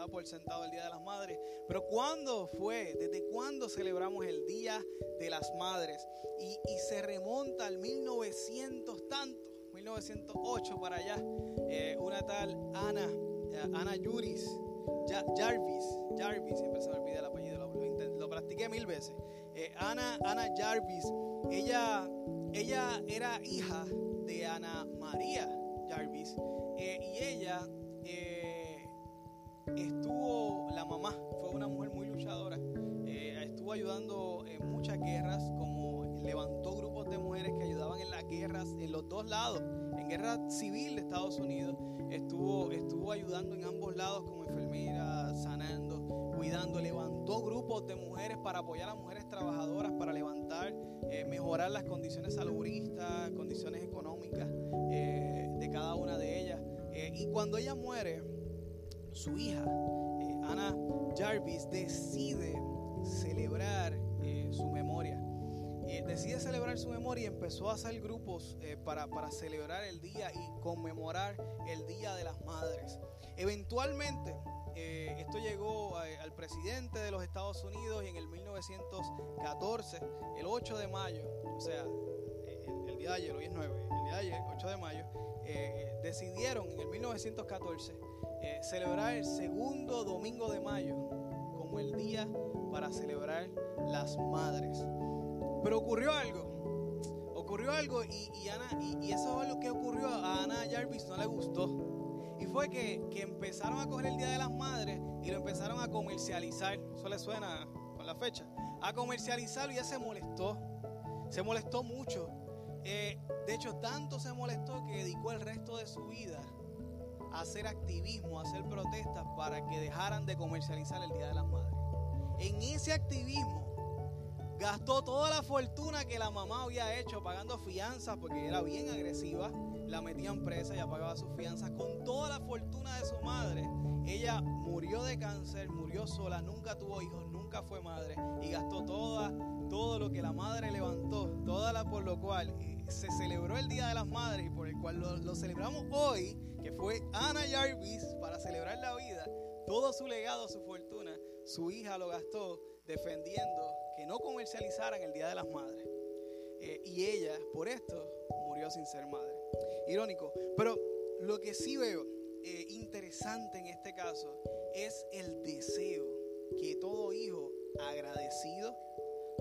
da por sentado el Día de las Madres. Pero ¿cuándo fue? ¿Desde cuándo celebramos el Día de las Madres? Y, se remonta al 1900 tanto, 1908 para allá. Eh, una tal Ana, eh, Ana Juris, Jarvis, Jarvis, siempre se me olvida el apellido, lo, practiqué mil veces. Eh, Ana, Ana Jarvis, ella, ella era hija de Ana María Jarvis y ella estuvo, la mamá fue una mujer muy luchadora, estuvo ayudando en muchas guerras, como levantó grupos de mujeres que ayudaban en las guerras en los dos lados en guerra civil de Estados Unidos, estuvo, estuvo ayudando en ambos lados como enfermera, sanando, cuidando, levantó grupos de mujeres para apoyar a mujeres trabajadoras, para levantar, eh, mejorar las condiciones salubristas, condiciones económicas eh, de cada una de ellas. Eh, y cuando ella muere, su hija, Ana Jarvis, decide celebrar su memoria decide celebrar su memoria y empezó a hacer grupos eh, para, celebrar el día y conmemorar el Día de las Madres. Eventualmente, eh, esto llegó al presidente de los Estados Unidos y en el 1914, el 8 de mayo, o sea, eh, el, día de ayer, hoy es 9, el día de ayer, 8 de mayo, decidieron en el 1914 celebrar el segundo domingo de mayo como el día para celebrar las madres. Pero ocurrió algo. Ocurrió algo y, Ana, y, eso es lo que ocurrió a Ana Jarvis, no le gustó. Y fue que, empezaron a coger el Día de las Madres y lo empezaron a comercializar. Eso le suena con la fecha. A comercializarlo y ella se molestó. Se molestó mucho. Eh, de hecho, tanto se molestó que dedicó el resto de su vida hacer activismo, hacer protestas para que dejaran de comercializar el Día de las Madres. En ese activismo Gastó toda la fortuna que la mamá había hecho pagando fianzas porque era bien agresiva. La metían presa, y pagaba sus fianzas. Con toda la fortuna de su madre, ella murió de cáncer, murió sola, nunca tuvo hijos, nunca fue madre. Y gastó toda, lo que la madre levantó, toda la por lo cual eh, se celebró el Día de las Madres y por el cual lo, celebramos hoy, que fue Ana Jarvis, para celebrar la vida. Todo su legado, su fortuna, su hija lo gastó defendiendo que no comercializaran el Día de las Madres. Eh, y ella, por esto, murió sin ser madre. Irónico. Pero lo que sí veo eh, interesante en este caso es el deseo que todo hijo agradecido,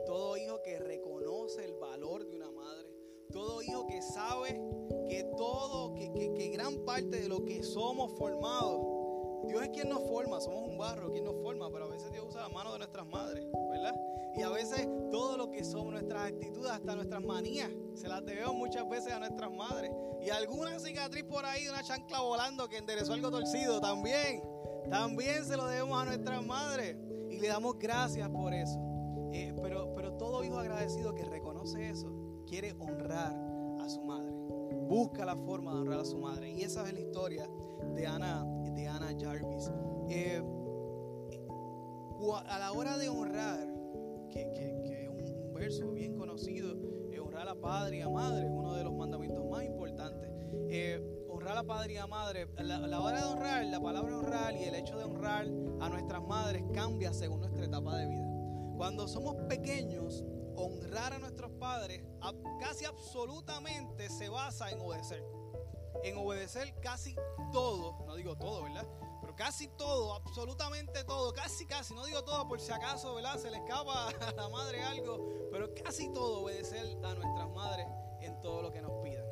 todo hijo que reconoce el valor de una madre, todo hijo que sabe que todo, que, que gran parte de lo que somos formados, Dios es quien nos forma, somos un barro, quien nos forma, pero a veces Dios usa la mano de nuestras madres, ¿verdad? Y a veces todo lo que somos, nuestras actitudes, hasta nuestras manías, se las debemos muchas veces a nuestras madres. Y alguna cicatriz por ahí, una chancla volando que enderezó algo torcido, también, también se lo debemos a nuestras madres. Y le damos gracias por eso. Eh, pero, pero todo hijo agradecido que reconoce eso, quiere honrar a su madre. Busca la forma de honrar a su madre. Y esa es la historia de Ana, de Ana Jarvis. Eh, a la hora de honrar, que, es un, verso bien conocido, eh, honrar a padre y a madre, es uno de los mandamientos más importantes. Honrar a padre y a madre, la, hora de honrar, la palabra honrar y el hecho de honrar a nuestras madres cambia según nuestra etapa de vida. Cuando somos pequeños, honrar a nuestros padres casi absolutamente se basa en obedecer. En obedecer casi todo, no digo todo, ¿verdad? casi todo, absolutamente todo, casi casi, no digo todo por si acaso, ¿verdad? Se le escapa a la madre algo, pero casi todo obedecer a nuestras madres en todo lo que nos pidan.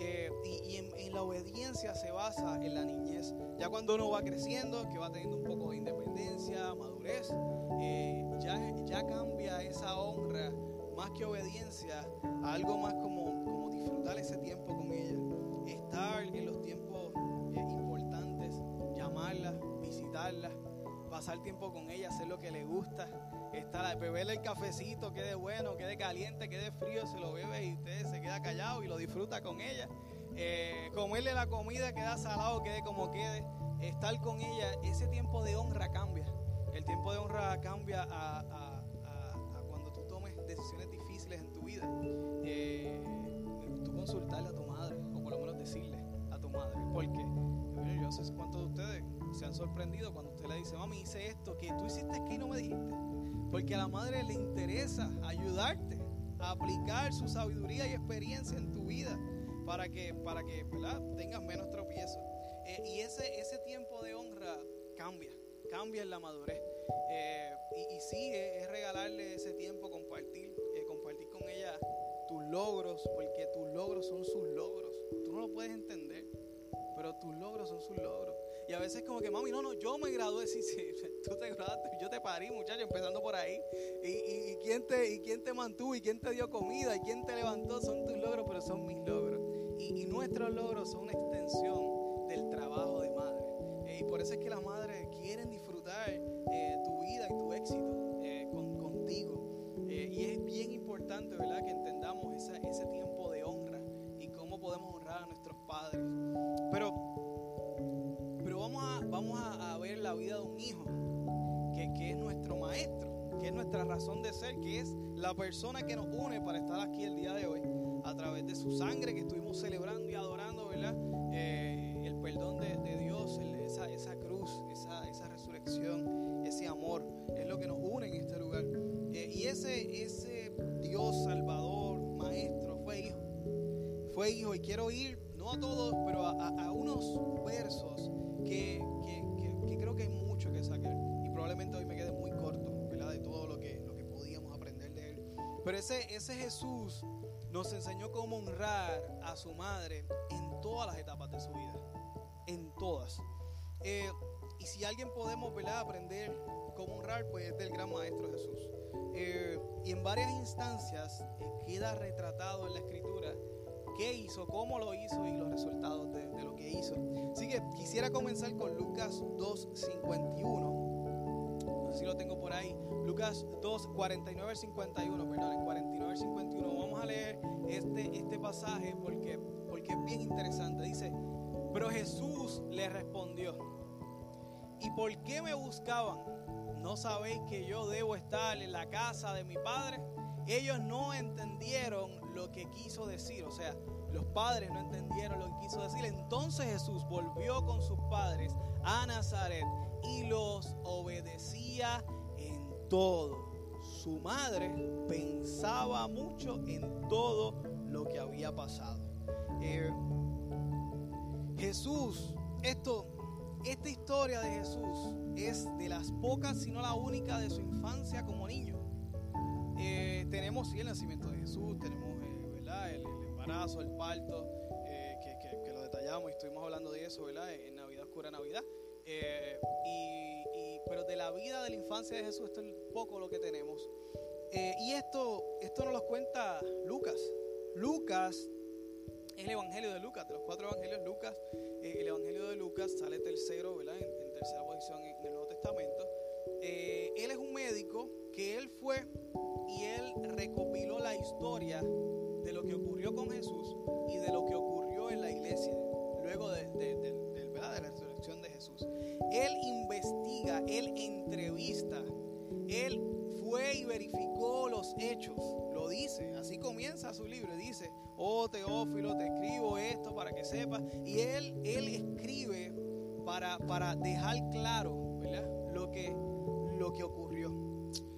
Eh, y, en, la obediencia se basa en la niñez. Ya cuando uno va creciendo, que va teniendo un poco de independencia, madurez, eh, ya, ya cambia esa honra, más que obediencia, a algo más como, como disfrutar ese tiempo con ella, estar en los tiempos visitarla, pasar tiempo con ella, hacer lo que le gusta, estar, beberle el cafecito, quede bueno, quede caliente, quede frío, se lo bebe y usted se queda callado y lo disfruta con ella. Eh, comerle la comida, queda salado, quede como quede, estar con ella, ese tiempo de honra cambia. El tiempo de honra cambia a, cuando tú tomes decisiones difíciles en tu vida. Eh, tú consultarle a tu madre, o por lo menos decirle a tu madre, porque yo no sé cuántos de ustedes se han sorprendido cuando usted le dice, mami, hice esto, que tú hiciste aquí y no me dijiste. Porque a la madre le interesa ayudarte a aplicar su sabiduría y experiencia en tu vida para que, para que tengas menos tropiezos. Eh, y ese, ese tiempo de honra cambia, cambia en la madurez. Eh, y, y, sí, es, regalarle ese tiempo, compartir, eh, compartir con ella tus logros, porque tus logros son sus logros. Tú no lo puedes entender, pero tus logros son sus logros. Y a veces como que, mami, no, no, yo me gradué, sí, sí, tú te graduaste, yo te parí, muchacho, empezando por ahí. Y, y, quién te, y quién te mantuvo, y quién te dio comida, y quién te levantó, son tus logros, pero son mis logros. Y, nuestros logros son una extensión del trabajo y por eso es que las madres quieren disfrutar eh, tu vida y tu éxito eh, con, contigo. y es bien importante, ¿verdad?, que entendamos ese tiempo de honra y cómo podemos honrar a nuestros padres. Pero vamos a, ver la vida de un hijo, que, que, es nuestro maestro, que es nuestra razón de ser, que es la persona que nos une para estar aquí el día de hoy, a través de su sangre que estuvimos celebrando y adorando, ¿verdad? Eh, el perdón de, Dios, esa, esa, cruz, esa, esa, resurrección, ese amor, es lo que nos une en este lugar. Eh, y ese, ese Dios salvador, maestro, fue hijo. Fue hijo y quiero ir, no a todos, pero a, a unos versos que, creo que hay mucho que sacar. Y probablemente hoy me quede muy corto, ¿verdad? De todo lo que, lo que podíamos aprender de él. Pero ese, ese Jesús nos enseñó cómo honrar a su madre en todas las etapas de su vida. En todas. Eh, y si alguien podemos ¿verdad? aprender cómo honrar, pues es del gran maestro Jesús. Eh, y en varias instancias eh, queda retratado en la escritura qué hizo, cómo lo hizo y los resultados de, lo que hizo. Así que quisiera comenzar con Lucas 2.51. No sé si lo tengo por ahí. Lucas 2, 49 al 51, perdón, 49 al 51. Vamos a leer este, este pasaje porque, porque es bien interesante. Dice, pero Jesús le respondió, ¿y por qué me buscaban? ¿No sabéis que yo debo estar en la casa de mi Padre? Ellos no entendieron lo que quiso decir, o sea, los padres no entendieron lo que quiso decir. Entonces Jesús volvió con sus padres a Nazaret y los obedecía en todo. Su madre pensaba mucho en todo lo que había pasado. Eh, Jesús, esto, esta historia de Jesús es de las pocas, si no la única, de su infancia como niño. Eh, tenemos el nacimiento de Jesús, tenemos eh, El, embarazo, el parto, eh, que, lo detallamos y estuvimos hablando de eso ¿verdad? en Navidad Oscura Navidad. Y, pero de la vida de la infancia de Jesús, esto es poco lo que tenemos. y esto, esto nos lo cuenta Lucas. Lucas es el Evangelio de Lucas, de los cuatro Evangelios, Lucas, el Evangelio de Lucas sale tercero, ¿verdad? En, en tercera posición en el Nuevo Testamento. él es un médico que él fue y él recopiló la historia de lo que ocurrió con Jesús y de lo que ocurrió en la iglesia luego de, la resurrección de Jesús. Él investiga, él entrevista, él fue y verificó los hechos, lo dice, así comienza su libro, oh Teófilo, te escribo esto para que sepas, y él, él escribe para, para dejar claro Lo, que, lo que ocurrió.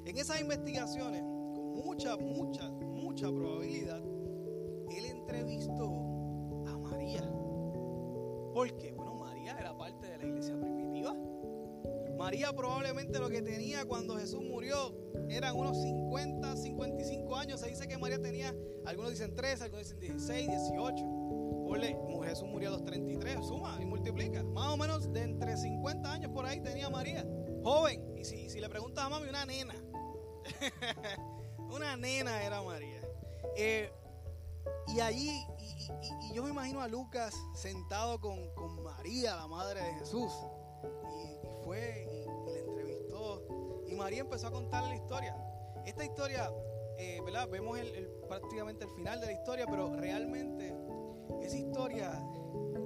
En esas investigaciones, mucha, mucha, mucha probabilidad, él entrevistó a María. ¿Por qué? María probablemente lo que tenía cuando Jesús murió eran unos 50, 55 años. Se dice que María tenía, algunos dicen 13, algunos dicen 16, 18. Ponle, Jesús murió a los 33, suma y multiplica. Más o menos de entre 50 años por ahí tenía María. Joven. Y si, le preguntas a mami, una nena. Una nena era María. Eh, y allí, y, yo me imagino a Lucas sentado con, María, la madre de Jesús. Y, fue María empezó a contarle la historia. Esta historia, eh, ¿verdad? Vemos prácticamente el final de la historia, pero realmente esa historia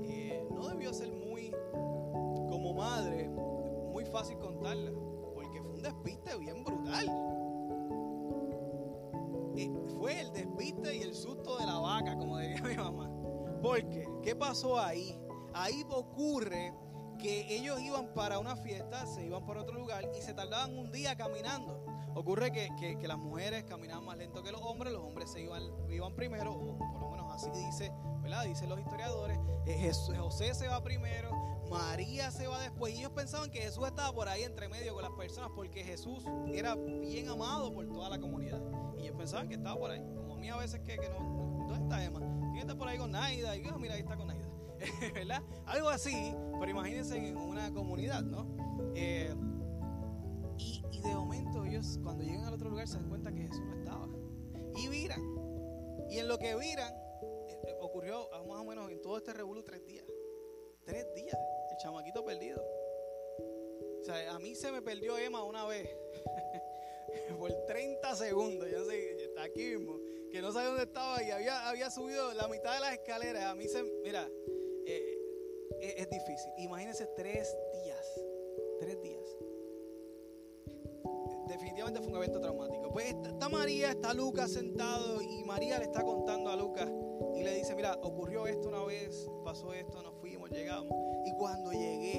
eh, no debió ser muy, como madre, muy fácil contarla. Porque fue un despiste bien brutal fue el despiste y el susto de la vaca, como diría mi mamá. Porque, ¿qué pasó ahí? Ahí ocurre que ellos iban para una fiesta, se iban para otro lugar y se tardaban un día caminando. Ocurre que, que, las mujeres caminaban más lento que los hombres, los hombres se iban, iban primero, o por lo menos así dice, ¿verdad? Dicen los historiadores. Eh, José se va primero, María se va después. Y ellos pensaban que Jesús estaba por ahí entre medio con las personas porque Jesús era bien amado por toda la comunidad. Y ellos pensaban que estaba por ahí. Como a mí a veces que, que no, ¿dónde está Emma? ¿Quién está por ahí con Naida? Y yo, mira, ahí está con Naida. ¿Verdad? Algo así, pero imagínense en una comunidad, ¿no? Eh, y, de momento ellos cuando llegan al otro lugar se dan cuenta que Jesús no estaba. Y viran. Y en lo que viran, eh, eh, ocurrió más o menos en todo este revuelo tres días. Tres días, el chamaquito perdido. O sea, a mí se me perdió Emma una vez. por 30 segundos, ya sé, está aquí mismo, que no sabía dónde estaba y había, había subido la mitad de las escaleras. A mí se, mira, es, difícil. Imagínense tres días, tres días. Definitivamente fue un evento traumático. Pues está María, está Lucas sentado y María le está contando a Lucas y le dice, mira, ocurrió esto una vez, pasó esto, nos fuimos, llegamos. Y cuando llegué,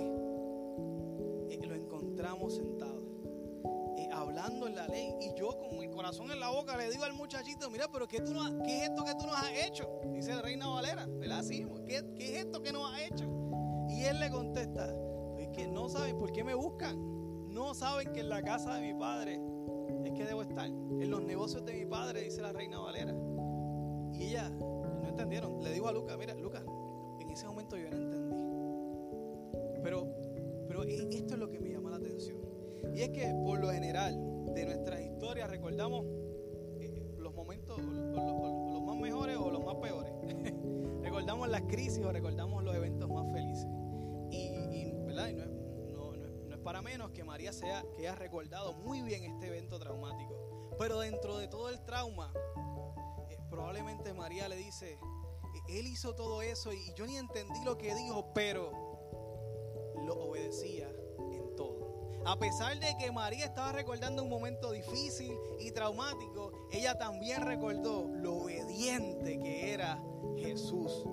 eh, lo encontramos sentado hablando en la ley. Y yo con el corazón en la boca le digo al muchachito, mira, pero ¿qué, tú no, ¿qué es esto que tú nos has hecho? Dice la reina Valera, ¿verdad? Sí, ¿qué, ¿qué es esto que nos has hecho? Y él le contesta, es que no saben por qué me buscan. No saben que en la casa de mi padre es que debo estar. En los negocios de mi padre, dice la reina Valera. Y ella, no entendieron. Le digo a Lucas, mira, Lucas, en ese momento yo no entendí. Pero, pero esto es lo que me llama la atención. Y es que por lo general de nuestras historias recordamos eh, los momentos, los más mejores o los más peores. recordamos las crisis o recordamos los eventos más felices. Menos que María sea que haya recordado muy bien este evento traumático. Pero dentro de todo el trauma, eh, probablemente María le dice, eh, él hizo todo eso y yo ni entendí lo que dijo, pero lo obedecía a pesar de que María estaba recordando un momento difícil y traumático, ella también recordó lo obediente que era Jesús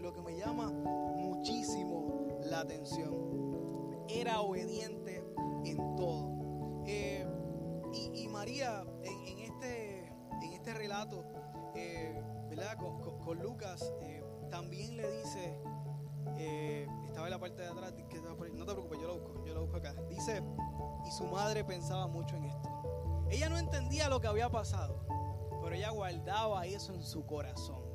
lo que me llama muchísimo la atención. Era obediente en todo. Eh, y, María, en, este, en este relato, eh, ¿verdad? Con, Lucas también le dice, eh, estaba en la parte de atrás, no te preocupes, yo lo busco, yo lo busco acá. Dice, y su madre pensaba mucho en esto. Ella no entendía lo que había pasado, pero ella guardaba eso en su corazón.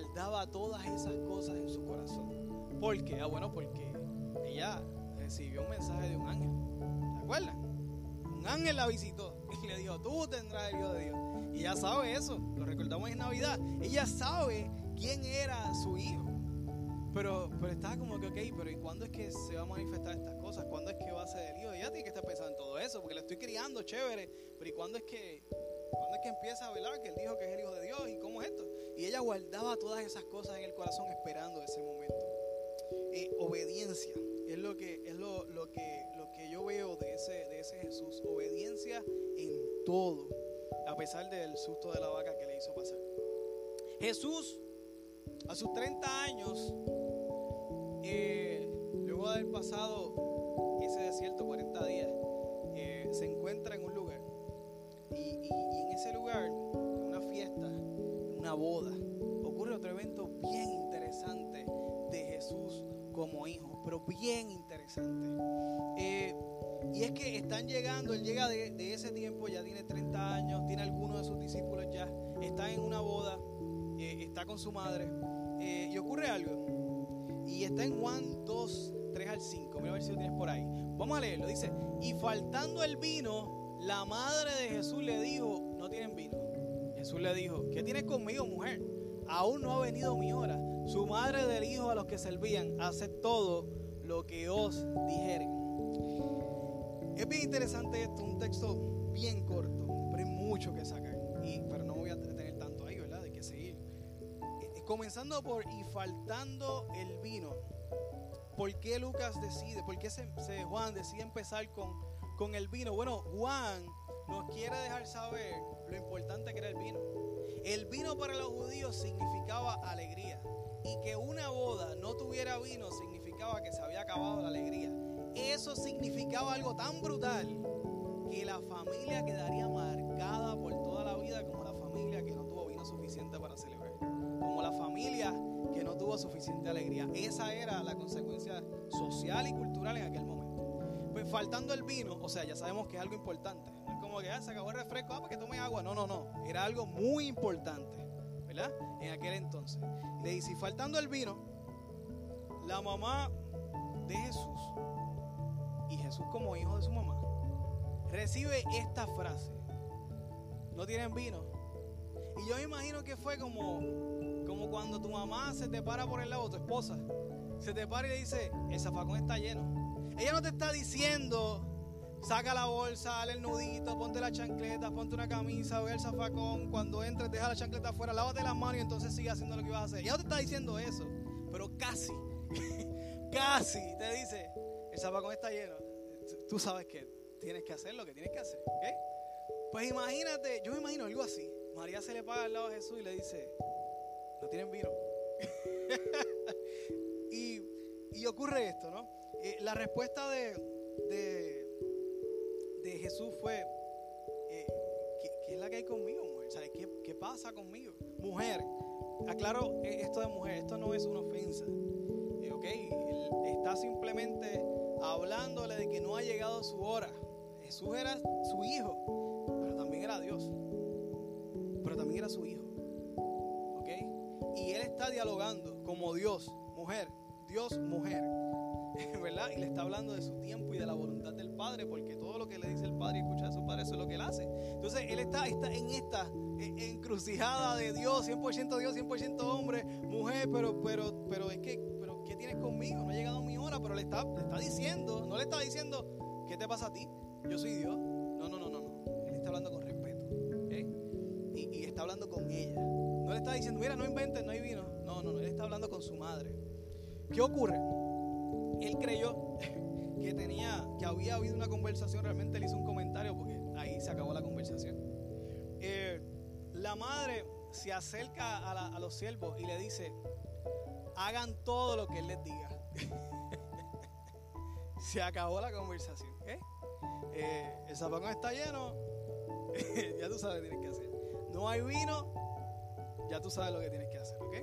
Guardaba todas esas cosas en su corazón. ¿Por qué? Ah, bueno, porque ella recibió un mensaje de un ángel. ¿Se acuerdan? Un ángel la visitó y le dijo, tú tendrás el Hijo de Dios. Y ella sabe eso, lo recordamos en Navidad. Ella sabe quién era su hijo. Pero, pero estaba como que, ok, pero ¿y cuándo es que se va a manifestar estas cosas? ¿Cuándo es que va a ser el hijo? Ella tiene que estar pensando en todo eso, porque le estoy criando, chévere. Pero ¿y cuándo es que, cuándo es que empieza a velar que él dijo que es el hijo de Dios? ¿Y cómo es esto? Y ella guardaba todas esas cosas en el corazón esperando ese momento. Eh, obediencia es lo que es lo, lo, que lo que yo veo de ese, de ese Jesús. Obediencia en todo, a pesar del susto de la vaca que le hizo pasar. Jesús a sus 30 años, eh, luego de haber pasado ese desierto 40 días, bien interesante. Eh, y es que están llegando, él llega de, ese tiempo, ya tiene 30 años, tiene algunos de sus discípulos ya, está en una boda, está con su madre. Eh, y ocurre algo. Y está en Juan 2, 3 al 5. Mira a ver si lo tienes por ahí. Vamos a leerlo. Dice, y faltando el vino, la madre de Jesús le dijo, no tienen vino. Jesús le dijo, ¿qué tienes conmigo, mujer? Aún no ha venido mi hora. Su madre le dijo a los que servían, haced todo lo que os dijeren. Es bien interesante esto, un texto bien corto, pero hay mucho que sacar. Pero no voy a tener tanto ahí, ¿verdad? De que seguir. Comenzando por y faltando el vino. ¿Por qué Lucas decide, por qué Juan decide empezar con, con el vino? Bueno, Juan nos quiere dejar saber lo importante que era el vino. El vino para los judíos significaba alegría. Y que una boda no tuviera vino significaba que se había acabado la alegría. Eso significaba algo tan brutal que la familia quedaría marcada por toda la vida como la familia que no tuvo vino suficiente para celebrar. Como la familia que no tuvo suficiente alegría. Esa era la consecuencia social y cultural en aquel momento. Pues faltando el vino, o sea, ya sabemos que es algo importante. No es como que ah, se acabó el refresco, ah, para que tome agua. No, no, no. Era algo muy importante, ¿verdad? En aquel entonces. Le dice, faltando el vino, la mamá de Jesús y Jesús como hijo de su mamá recibe esta frase. No tienen vino. Y yo me imagino que fue como, como cuando tu mamá se te para por el lado, tu esposa, se te para y le dice, el zafacón está lleno. Ella no te está diciendo, saca la bolsa, dale el nudito, ponte la chancleta, ponte una camisa, ve el zafacón, cuando entres deja la chancleta afuera, lávate las manos y entonces sigue haciendo lo que vas a hacer. Ella no te está diciendo eso, pero casi, casi te dice, el zafacón está lleno. Tú sabes que tienes que hacer lo que tienes que hacer, Pues imagínate, yo me imagino algo así. María se le paga al lado a Jesús y le dice, no tienen vino. y, ocurre esto, ¿no? Eh, la respuesta de, de, Jesús fue, eh, ¿qué, es la que hay conmigo, mujer? ¿Sabes? ¿Qué, ¿Qué pasa conmigo? Mujer, aclaro eh, esto de mujer, esto no es una ofensa, ¿ok? Está simplemente hablándole de que no ha llegado su hora. Jesús era su hijo, pero también era Dios. Pero también era su hijo. ¿Ok? Y él está dialogando como Dios, mujer, Dios, mujer. ¿Verdad? Y le está hablando de su tiempo y de la voluntad del Padre, porque todo lo que le dice el Padre y escucha a su Padre, eso es lo que él hace. Entonces, él está, está en esta encrucijada de Dios, 100% Dios, 100% hombre, mujer, pero, pero, pero es que, ¿qué tienes conmigo? No ha llegado mi hora, pero le está, le está diciendo, no le está diciendo, ¿qué te pasa a ti? yo soy Dios. No, no, no, no, no. Él está hablando con respeto. Y, está hablando con ella. No le está diciendo, mira, no inventes, no hay vino. No, no, no. Él está hablando con su madre. ¿Qué ocurre? Él creyó que tenía, que había habido una conversación. Realmente él hizo un comentario porque ahí se acabó la conversación. Eh, la madre se acerca a, a los siervos y le dice, hagan todo lo que él les diga. se acabó la conversación. ¿eh? El zapacón está lleno, ya tú sabes lo que tienes que hacer. No hay vino, ya tú sabes lo que tienes que hacer, ¿ok?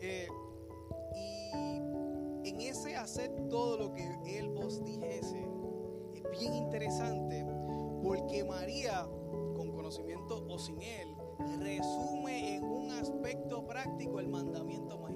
Eh, y en ese hacer todo lo que Él os dijese, es bien interesante porque María, con conocimiento o sin Él, resume en un aspecto práctico el mandamiento más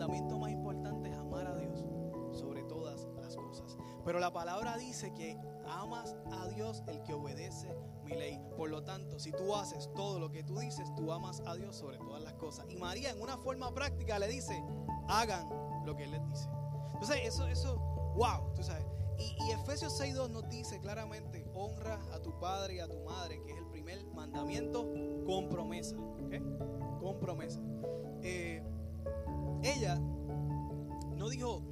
mandamiento más importante es amar a Dios sobre todas las cosas. Pero la palabra dice que amas a Dios el que obedece mi ley. Por lo tanto, si tú haces todo lo que tú dices, tú amas a Dios sobre todas las cosas. Y María en una forma práctica le dice, hagan lo que Él les dice. Entonces, eso, eso, wow, tú sabes. Y, y Efesios 6.2 nos dice claramente, honra a tu padre y a tu madre, que es el primer mandamiento con promesa. Con promesa. Eh, ella no dijo,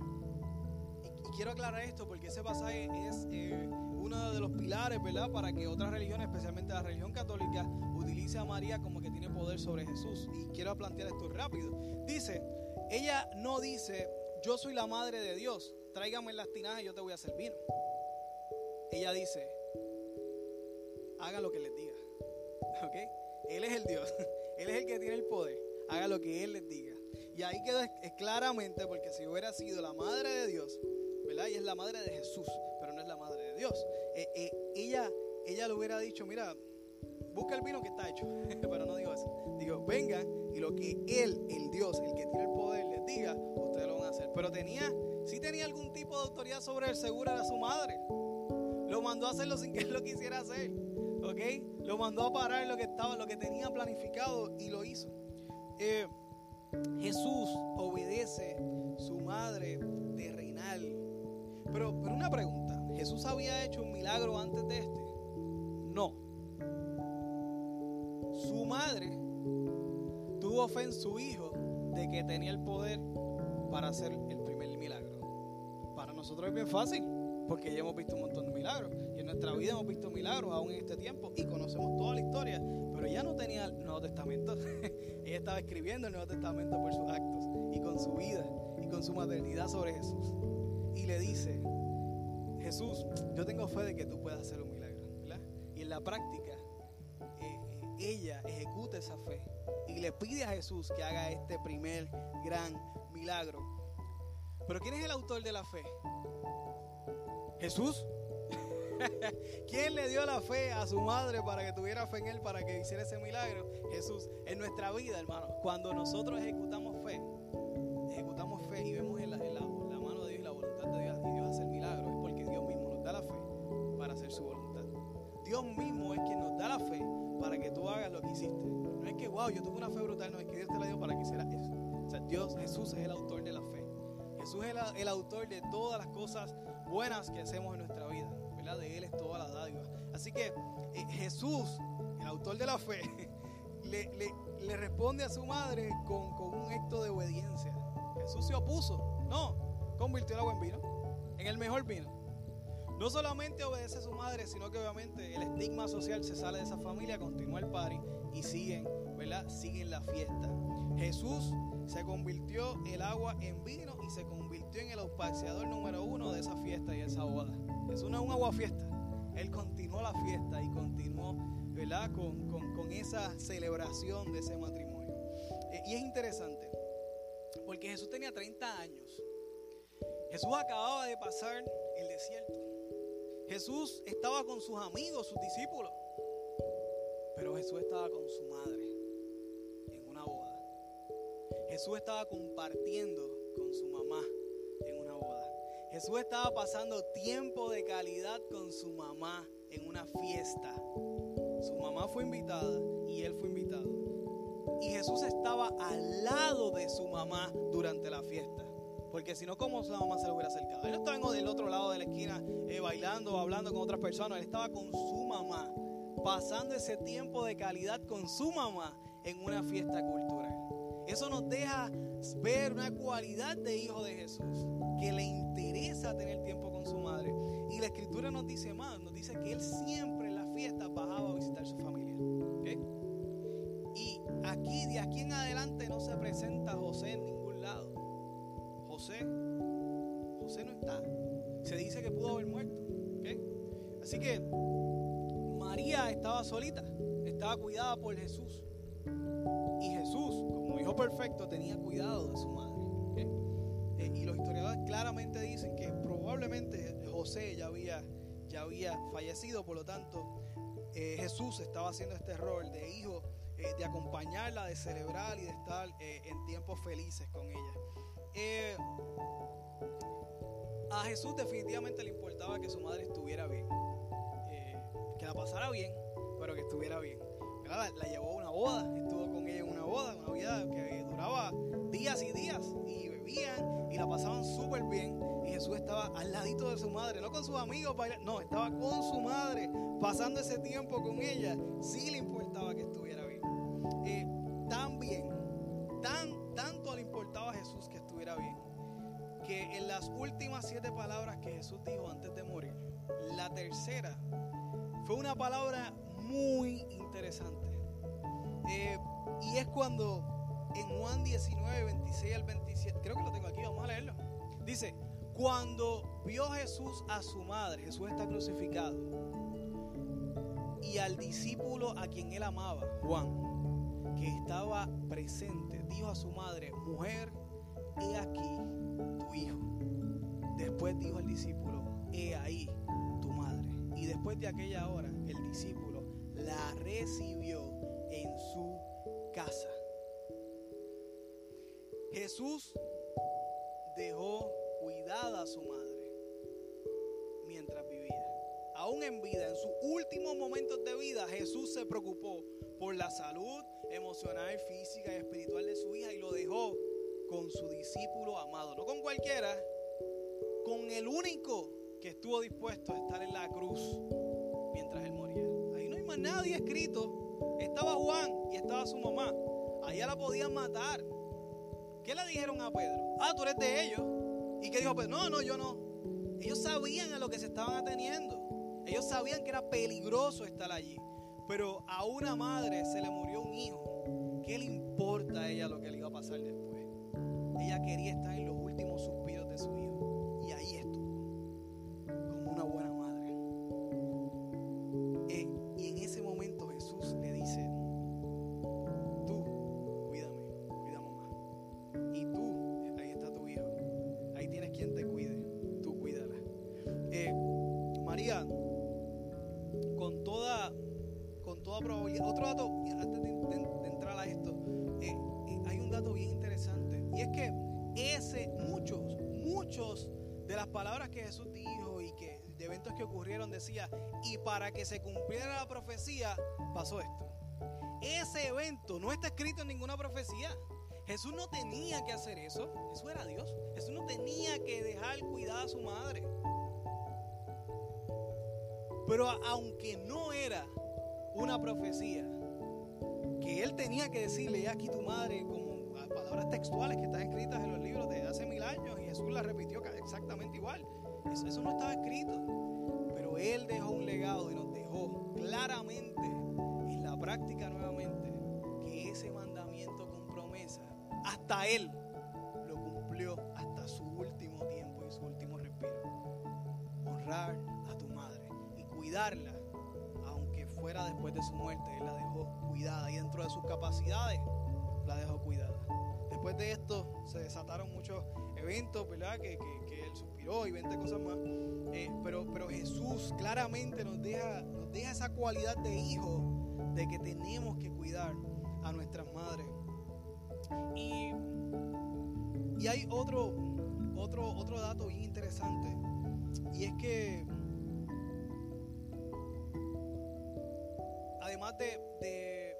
quiero aclarar esto porque ese pasaje es eh, uno de los pilares, ¿verdad? Para que otras religiones, especialmente la religión católica, utilice a María como que tiene poder sobre Jesús. Y quiero plantear esto rápido. Dice, ella no dice, yo soy la madre de Dios, tráigame las tinajas y yo te voy a vino. Ella dice, haga lo que les diga. ¿Ok? Él es el Dios. Él es el que tiene el poder. Haga lo que Él les diga. Y ahí queda claramente, porque si hubiera sido la madre de Dios, y es la madre de Jesús, pero no es la madre de Dios. Eh, eh, ella, ella le hubiera dicho, mira, busca el vino que está hecho, pero no digo eso. Digo, vengan y lo que Él, el Dios, el que tiene el poder, les diga, ustedes lo van a hacer. Pero tenía, sí tenía algún tipo de autoridad sobre el seguro de su madre. Lo mandó a hacerlo sin que él lo quisiera hacer. ¿Ok? Lo mandó a parar lo que estaba, lo que tenía planificado y lo hizo. Eh, Jesús obedece su madre terrenal pero, pero una pregunta, ¿Jesús había hecho un milagro antes de este? No. Su madre tuvo fe en su hijo de que tenía el poder para hacer el primer milagro. Para nosotros es bien fácil. Porque ya hemos visto un montón de milagros. Y en nuestra vida hemos visto milagros aún en este tiempo y conocemos toda la historia. Pero ella no tenía el Nuevo Testamento. ella estaba escribiendo el Nuevo Testamento por sus actos y con su vida y con su maternidad sobre Jesús. Y le dice, Jesús, yo tengo fe de que tú puedas hacer un milagro. Y en la práctica, eh, eh, ella ejecuta esa fe y le pide a Jesús que haga este primer gran milagro. Pero ¿quién es el autor de la fe? Jesús. ¿Quién le dio la fe a su madre para que tuviera fe en él, para que hiciera ese milagro? Jesús. En nuestra vida, hermano, cuando nosotros ejecutamos fe, ejecutamos fe y vemos en la, mano de Dios y la voluntad de Dios y Dios hace el milagro, es porque Dios mismo nos da la fe para hacer su voluntad. Dios mismo es quien nos da la fe para que tú hagas lo que hiciste. No es que, wow, yo tuve una fe brutal, no es que Dios te la dio para que hicieras eso. O sea, Dios, Jesús es el autor de la fe. Jesús es el, autor de todas las cosas buenas que hacemos en nuestra vida. ¿verdad? De Él es toda la dádiva. Así que eh, Jesús, el autor de la fe, le, responde a su madre con, un acto de obediencia. Jesús se opuso. No, convirtió el agua en vino. En el mejor vino. No solamente obedece a su madre, sino que obviamente el estigma social se sale de esa familia, continúa el party y siguen, ¿verdad? Siguen la fiesta. Jesús se convirtió el agua en vino y se convirtió en el auspiciador número uno de esa fiesta y esa boda. Es una, un agua fiesta. Él continuó la fiesta y continuó ¿verdad? Con, con, esa celebración de ese matrimonio. Eh, y es interesante, porque Jesús tenía 30 años. Jesús acababa de pasar el desierto. Jesús estaba con sus amigos, sus discípulos. Pero Jesús estaba con su madre. Jesús estaba compartiendo con su mamá en una boda. Jesús estaba pasando tiempo de calidad con su mamá en una fiesta. Su mamá fue invitada y él fue invitado. Y Jesús estaba al lado de su mamá durante la fiesta. Porque si no, ¿cómo su mamá se le hubiera acercado? Él no estaba del otro lado de la esquina eh, bailando o hablando con otras personas. Él estaba con su mamá, pasando ese tiempo de calidad con su mamá en una fiesta cultural. Eso nos deja ver una cualidad de hijo de Jesús, que le interesa tener tiempo con su madre. Y la escritura nos dice más, nos dice que él siempre en las fiestas bajaba a visitar su familia. Y aquí, de aquí en adelante, no se presenta José en ningún lado. José, José no está. Se dice que pudo haber muerto. Así que María estaba solita, estaba cuidada por Jesús. Perfecto, tenía cuidado de su madre. Eh, y los historiadores claramente dicen que probablemente José ya había, ya había fallecido, por lo tanto, eh, Jesús estaba haciendo este rol de hijo, eh, de acompañarla, de celebrar y de estar en tiempos felices con ella. a Jesús definitivamente le importaba que su madre estuviera bien, que la pasara bien, pero que estuviera bien la, llevó a una boda, estuvo con ella en una boda, una vida que duraba días y días y bebían y la pasaban súper bien. Y Jesús estaba al ladito de su madre, no con sus amigos, no, estaba con su madre, pasando ese tiempo con ella. Sí le importaba que estuviera bien. Eh, tan bien, tan, tanto le importaba a Jesús que estuviera bien, que en las últimas siete palabras que Jesús dijo antes de morir, la tercera fue una palabra muy interesante. Eh, y es cuando en Juan 19, 26 al 27, creo que lo tengo aquí, vamos a leerlo. Dice, cuando vio Jesús a su madre, Jesús está crucificado, y al discípulo a quien él amaba, Juan, que estaba presente, dijo a su madre, mujer, he aquí tu hijo. Después dijo al discípulo, he ahí tu madre. Y después de aquella hora, el discípulo la recibió en su casa. Jesús dejó cuidada a su madre mientras vivía. Aún en vida, en sus últimos momentos de vida, Jesús se preocupó por la salud emocional, física y espiritual de su hija y lo dejó con su discípulo amado. No con cualquiera, con el único que estuvo dispuesto a estar en la cruz mientras él moría nadie escrito. Estaba Juan y estaba su mamá. Allá la podían matar. ¿Qué le dijeron a Pedro? Ah, tú eres de ellos. ¿Y qué dijo Pedro? No, no, yo no. Ellos sabían a lo que se estaban ateniendo. Ellos sabían que era peligroso estar allí. Pero a una madre se le murió un hijo. ¿Qué le importa a ella lo que le iba a pasar después? Ella quería estar en los últimos suspiros pasó esto. Ese evento no está escrito en ninguna profecía. Jesús no tenía que hacer eso. Jesús era Dios. Jesús no tenía que dejar cuidar a su madre. Pero aunque no era una profecía, que él tenía que decirle, "He aquí tu madre, como palabras textuales que están escritas en los libros de hace mil años, y Jesús las repitió exactamente igual. Eso, eso no estaba escrito. Pero él dejó un legado y nos dejó claramente en la práctica nuevamente que ese mandamiento con promesa, hasta él lo cumplió hasta su último tiempo y su último respiro. Honrar a tu madre y cuidarla, aunque fuera después de su muerte, él la dejó cuidada y dentro de sus capacidades la dejó cuidada. Después de esto se desataron muchos eventos, ¿verdad? Que, que- que él suspiró y 20 cosas más. Eh, pero, pero Jesús claramente nos deja, nos deja esa cualidad de hijo de que tenemos que cuidar a nuestras madres. Y, y hay otro, otro, otro dato bien interesante. Y es que además de, de,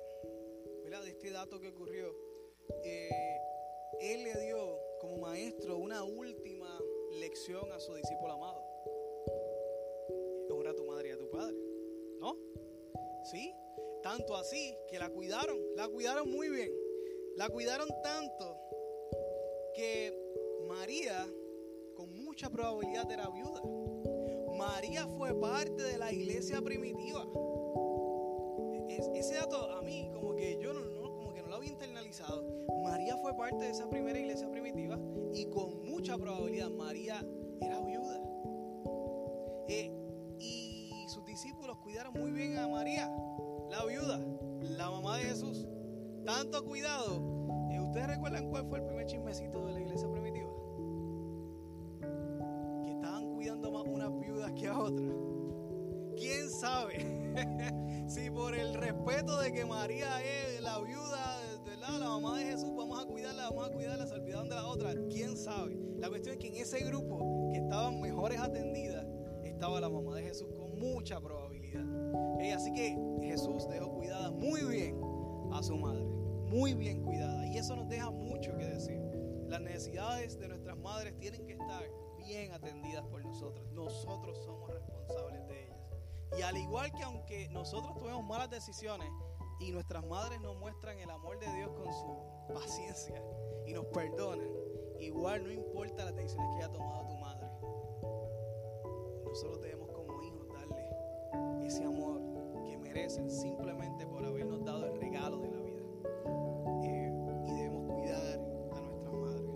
de este dato que ocurrió, eh, él le dio como maestro una última lección a su discípulo amado. Honra a tu madre y a tu padre. ¿No? ¿Sí? Tanto así que la cuidaron, la cuidaron muy bien. La cuidaron tanto que María con mucha probabilidad era viuda. María fue parte de la iglesia primitiva. Es- ese dato a mí como que yo no, no- como que no lo había internalizado. María fue parte de esa primera iglesia primitiva y con mucha probabilidad María era viuda. Eh, y sus discípulos cuidaron muy bien a María, la viuda, la mamá de Jesús. Tanto cuidado. Eh, ¿Ustedes recuerdan cuál fue el primer chismecito de la iglesia primitiva? Que estaban cuidando más unas viudas que a otras. ¿Quién sabe? si por el respeto de que María es la viuda, ¿verdad? la mamá de Jesús, vamos a cuidarla, vamos a cuidarla, se olvidaron de la otra. ¿Quién sabe? La cuestión es que en ese grupo que estaban mejores atendidas, estaba la mamá de Jesús con mucha probabilidad. Así que Jesús dejó cuidada muy bien a su madre, muy bien cuidada. Y eso nos deja mucho que decir. Las necesidades de nuestras madres tienen que estar bien atendidas por nosotros. Nosotros somos responsables de ellas. Y al igual que aunque nosotros tomemos malas decisiones y nuestras madres nos muestran el amor de Dios con su paciencia y nos perdonan, igual no importa las decisiones que haya tomado tu madre. Nosotros debemos como hijos darle ese amor simplemente por habernos dado el regalo de la vida. Eh, y debemos cuidar a nuestras madres.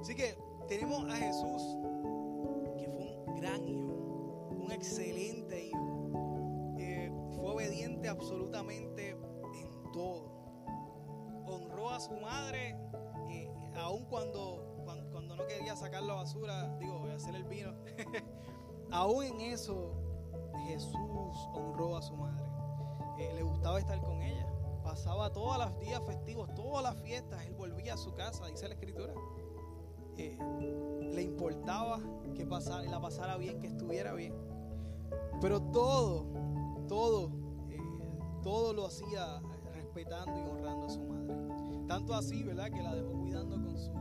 Así que tenemos a Jesús, que fue un gran hijo, un excelente hijo. Eh, fue obediente absolutamente en todo. Honró a su madre, eh, aun cuando, cuando, no quería sacar la basura, digo, hacer el vino. aún en eso, Jesús honró a su madre. Eh, le gustaba estar con ella. Pasaba todos los días festivos, todas las fiestas. Él volvía a su casa, dice la escritura. Eh, le importaba que pasara, la pasara bien, que estuviera bien. Pero todo, todo, eh, todo lo hacía respetando y honrando a su madre. Tanto así, ¿verdad? Que la dejó cuidando con su,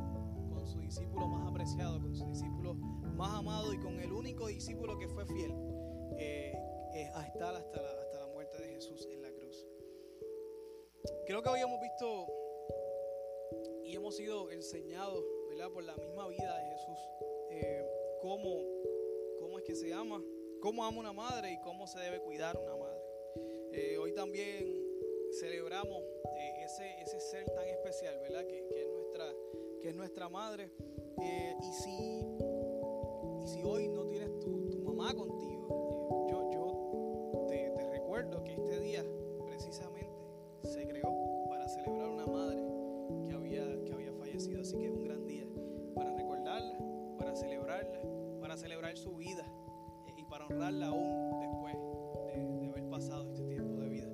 con su discípulo más apreciado, con su discípulo más amado y con el único discípulo que fue fiel a estar hasta la, hasta la muerte de Jesús. Creo que habíamos visto y hemos sido enseñados, ¿verdad? Por la misma vida de Jesús, eh, cómo cómo es que se ama, cómo ama una madre y cómo se debe cuidar una madre. Eh, hoy también celebramos eh, ese, ese ser tan especial, ¿verdad? Que, que, es, nuestra, que es nuestra madre. Y, si, y si hoy no tienes tu, tu mamá contigo, honrarla aún después de, de haber pasado este tiempo de vida.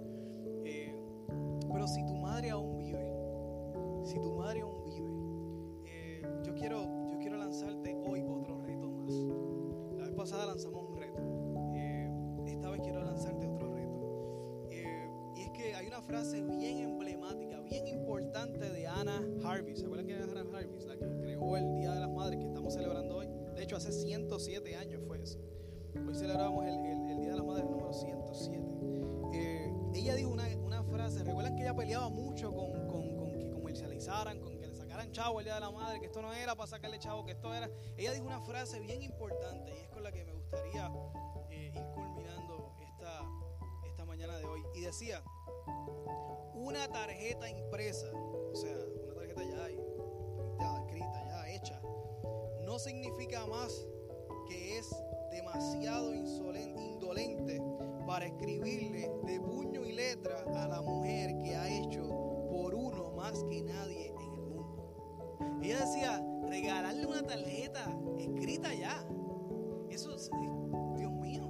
Eh, pero si tu madre aún vive, si tu madre aún vive, eh, yo, quiero, yo quiero lanzarte hoy otro reto más. La vez pasada lanzamos un reto. Eh, esta vez quiero lanzarte otro reto. Eh, y es que hay una frase bien emblemática, bien importante de Anna Harvey. ¿Se acuerdan que era Anna Harvey? La que creó el Día de las Madres que estamos celebrando hoy. De hecho, hace 107 años fue eso. Hoy celebramos el, Día de las Madres número 107. Eh, ella dijo una, una frase, recuerdan que ella peleaba mucho con, con- con que comercializaran, con que le sacaran chavo el Día de la Madre, que esto no era para sacarle chavo, que esto era... Ella dijo una frase bien importante y es con la que me gustaría eh, ir culminando esta, esta mañana de hoy. Y decía, una tarjeta impresa, o sea, una tarjeta ya printada, escrita, ya hecha, no significa más que es demasiado indolente para escribirle de puño y letra a la mujer que ha hecho por uno más que nadie en el mundo. Ella decía, regalarle una tarjeta escrita ya. Eso es, eh, Dios mío.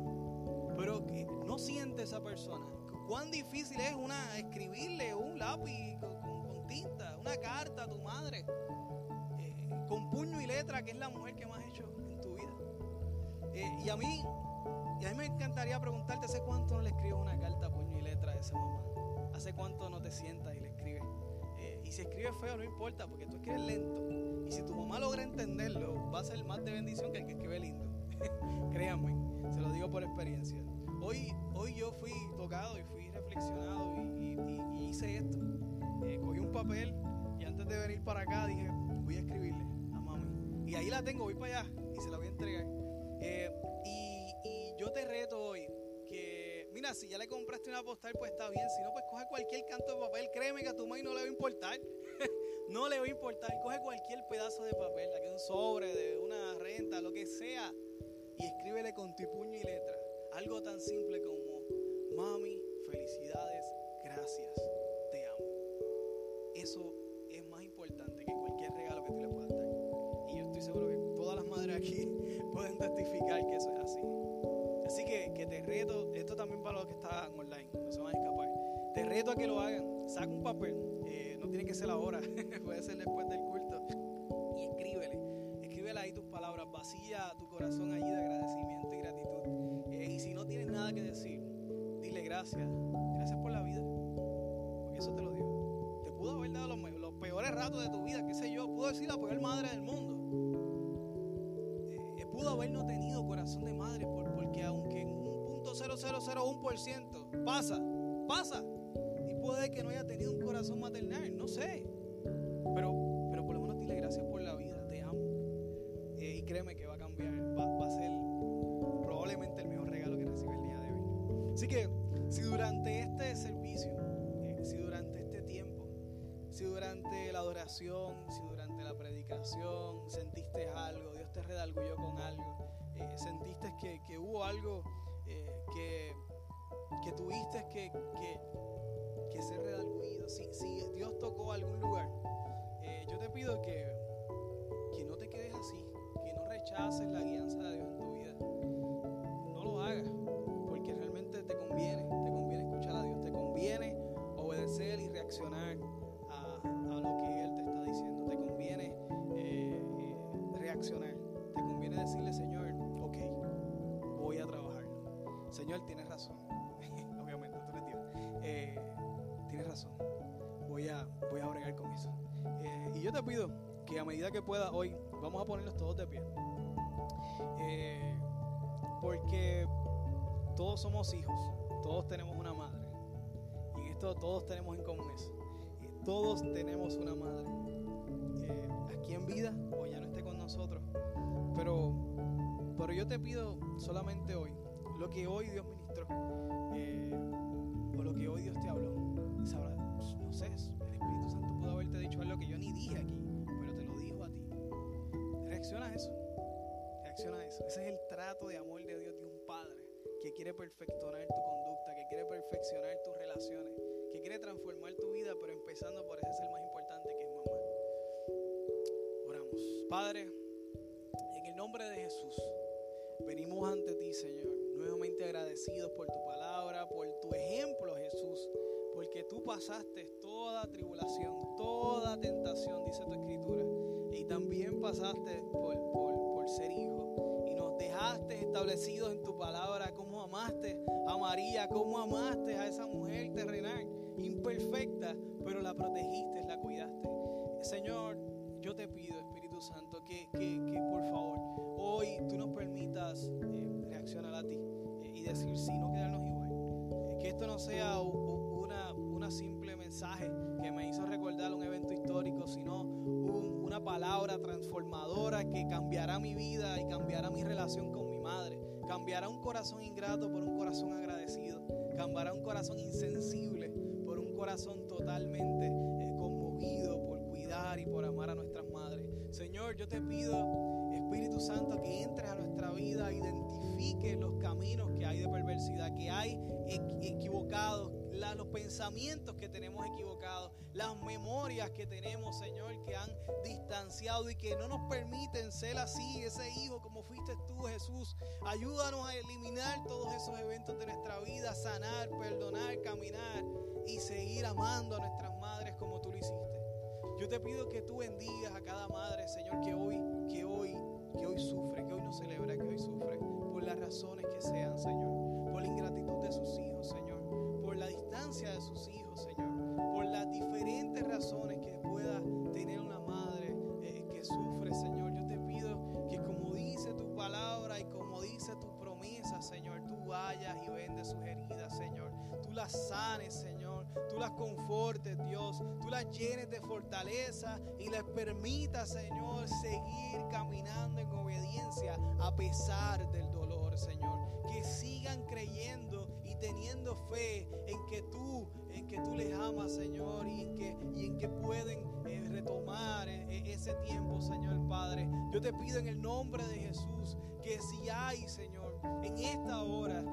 Pero que no siente esa persona. Cuán difícil es una escribirle un lápiz con tinta, una carta a tu madre, eh, con puño y letra, que es la mujer que más Eh, y a mí, y a mí me encantaría preguntarte, ¿hace cuánto no le escribes una carta puño y letra a esa mamá? ¿Hace cuánto no te sientas y le escribes? Eh, y si escribes feo, no importa, porque tú escribes lento. Y si tu mamá logra entenderlo, va a ser más de bendición que el que escribe lindo. Créanme, se lo digo por experiencia. Hoy, hoy yo fui tocado y fui reflexionado y hice esto. Eh, cogí un papel y antes de venir para acá dije, voy a escribirle a mami. Y ahí la tengo, voy para allá y se la voy a entregar. Eh, y, yo te reto hoy que, mira, si ya le compraste una postal, pues está bien. Si no, pues coge cualquier canto de papel. Créeme que a tu mami no le va a importar. no le va a importar. Coge cualquier pedazo de papel, aquí un sobre de una renta, lo que sea, y escríbele con tu puño y letra. Algo tan simple como, mami, felicidades, gracias, también para los que están online, no se van a escapar. Te reto a que lo hagan. Saca un papel, eh, no tiene que ser ahora, puede ser después del culto. Y escríbele, escríbele ahí tus palabras, vacía tu corazón allí de agradecimiento y gratitud. Eh, y si no tienes nada que decir, dile gracias, gracias por la vida, porque eso te lo digo. Te pudo haber dado los, peores ratos de tu vida, qué sé yo, pudo decir la peor madre del mundo. Eh, pudo haber no tenido corazón de madre por, porque aunque en 0001% pasa, pasa. Y puede que no haya tenido un corazón maternal, no sé. Pero, pero por lo menos dile gracias por la vida, te amo. Eh, y créeme que va a cambiar, va, va a ser probablemente el mejor regalo que recibe el día de hoy. Así que si durante este servicio, eh, si durante este tiempo, si durante la adoración, si durante la predicación sentiste algo, Dios te redarguyó con algo, eh, sentiste que, que hubo algo eh, que, que tuviste que, que, que ser redarguido, si, si Dios tocó algún lugar, eh, yo te pido que, que no te quedes así, que no rechaces la guianza de Dios en tu vida. No lo hagas, Tienes razón, obviamente tú eres Eh, tienes razón, voy a, voy a bregar con eso. Eh, y yo te pido que a medida que pueda hoy, vamos a ponernos todos de pie. Eh, porque todos somos hijos, todos tenemos una madre. Y esto todos tenemos en común eso. Todos tenemos una madre. aquí en vida o ya no esté con nosotros. Pero Pero yo te pido solamente hoy, lo que hoy Dios ministró, eh, o lo que hoy Dios te habló. no sé, el Espíritu Santo pudo haberte dicho algo que yo ni dije aquí, pero te lo dijo a ti. Reacciona a eso. Reacciona a eso. Ese es el trato de amor de Dios de un padre que quiere perfeccionar tu conducta, que quiere perfeccionar tus relaciones, que quiere transformar tu vida, pero empezando por ese ser más importante que es mamá. Oramos. Padre, en el nombre de Jesús, venimos ante ti, Señor, nuevamente agradecidos por tu palabra, por tu ejemplo, Jesús, porque tú pasaste toda tribulación, toda tentación, dice tu escritura, y también pasaste por, por ser hijo, y nos dejaste establecidos en tu palabra, cómo amaste a María, cómo amaste a esa mujer terrenal, imperfecta, pero la protegiste, la cuidaste. Señor, yo te pido, Espíritu Santo, que, por favor hoy tú nos permitas a ti eh, y decir sí, no quedarnos igual. Eh, que esto no sea una, una, simple mensaje que me hizo recordar un evento histórico, sino una palabra transformadora que cambiará mi vida y cambiará mi relación con mi madre. Cambiará un corazón ingrato por un corazón agradecido. Cambiará un corazón insensible por un corazón totalmente conmovido por cuidar y por amar a nuestras madres. Señor, yo te pido, Espíritu Santo, que entres a nuestra vida, identifique los caminos que hay de perversidad, que hay equivocados, los pensamientos que tenemos equivocados, las memorias que tenemos, Señor, que han distanciado y que no nos permiten ser así, ese hijo como fuiste tú, Jesús. Ayúdanos a eliminar todos esos eventos de nuestra vida, sanar, perdonar, caminar y seguir amando a nuestras madres como tú lo hiciste. Yo te pido que tú bendigas a cada madre, Señor, que hoy, que que hoy sufre, que hoy no celebra, que hoy sufre, por las razones que sean, Señor, por la ingratitud de sus hijos, Señor, por la distancia de sus hijos, Señor, por las diferentes razones que pueda tener una madre eh, que sufre, Señor. Yo te pido que como dice tu palabra y como dice tu promesa, Señor, tú vayas y vendes sus heridas, Señor. Tú las sanes, Señor tú las confortes, Dios, tú las llenes de fortaleza y les permitas, Señor, seguir caminando en obediencia a pesar del dolor, Señor. Que sigan creyendo y teniendo fe en que tú, en que tú les amas, Señor, y en que, y en que pueden eh, retomar eh, eh, ese tiempo, Señor Padre. Yo te pido en el nombre de Jesús que si hay, Señor, en esta hora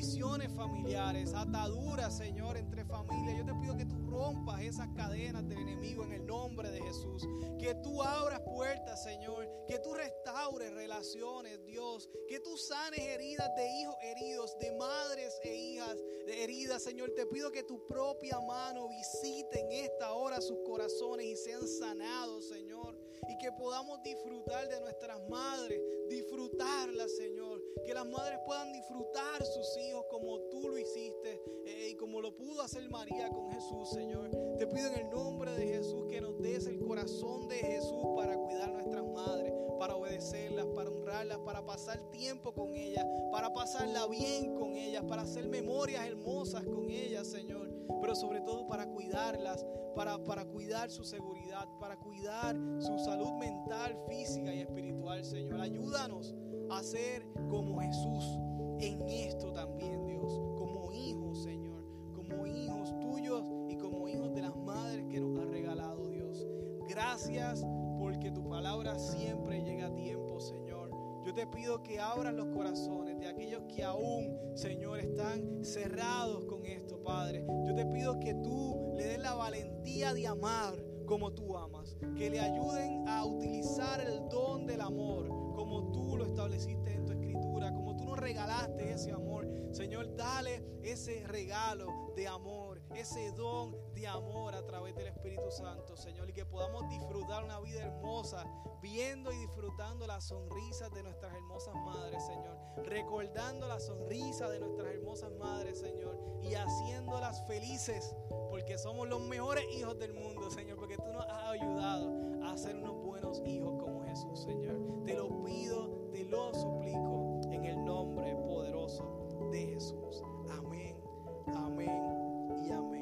divisiones familiares, ataduras, Señor, entre familias, yo te pido que tú rompas esas cadenas del enemigo en el nombre de Jesús. Que tú abras puertas, Señor. Que tú restaures relaciones, Dios. Que tú sanes heridas de hijos heridos, de madres e hijas heridas, Señor. Te pido que tu propia mano visite en esta hora sus corazones y sean sanados, Señor. Y que podamos disfrutar de nuestras madres, disfrutarlas, Señor. Que las madres puedan disfrutar sus hijos como tú lo hiciste eh, y como lo pudo hacer María con Jesús, Señor. Te pido en el nombre de Jesús que nos des el corazón de Jesús para cuidar nuestras madres, para obedecerlas, para honrarlas, para pasar tiempo con ellas, para pasarla bien con ellas, para hacer memorias hermosas con ellas, Señor. Pero sobre todo para cuidarlas, para, para cuidar su seguridad, para cuidar su salud mental, física y espiritual, Señor. Ayúdanos a ser como Jesús en esto también, Dios, como hijos, Señor, como hijos tuyos y como hijos de las madres que nos ha regalado, Dios. Gracias porque tu palabra siempre llega a tiempo, Señor. Yo te pido que abran los corazones aquellos que aún, Señor, están cerrados con esto, Padre. Yo te pido que tú le des la valentía de amar como tú amas. Que le ayuden a utilizar el don del amor como tú lo estableciste en tu escritura, como tú nos regalaste ese amor. Señor, dale ese regalo de amor, ese don de amor a través del Espíritu Santo, Señor, y que podamos disfrutar una vida hermosa, viendo y disfrutando las sonrisas de nuestras hermosas madres, Señor, recordando las sonrisas de nuestras hermosas madres, Señor, y haciéndolas felices, porque somos los mejores hijos del mundo, Señor, porque tú nos has ayudado a ser unos buenos hijos como Jesús, Señor. Te lo pido, te lo suplico en el nombre poderoso de Jesús. Amén, amén. Yahweh.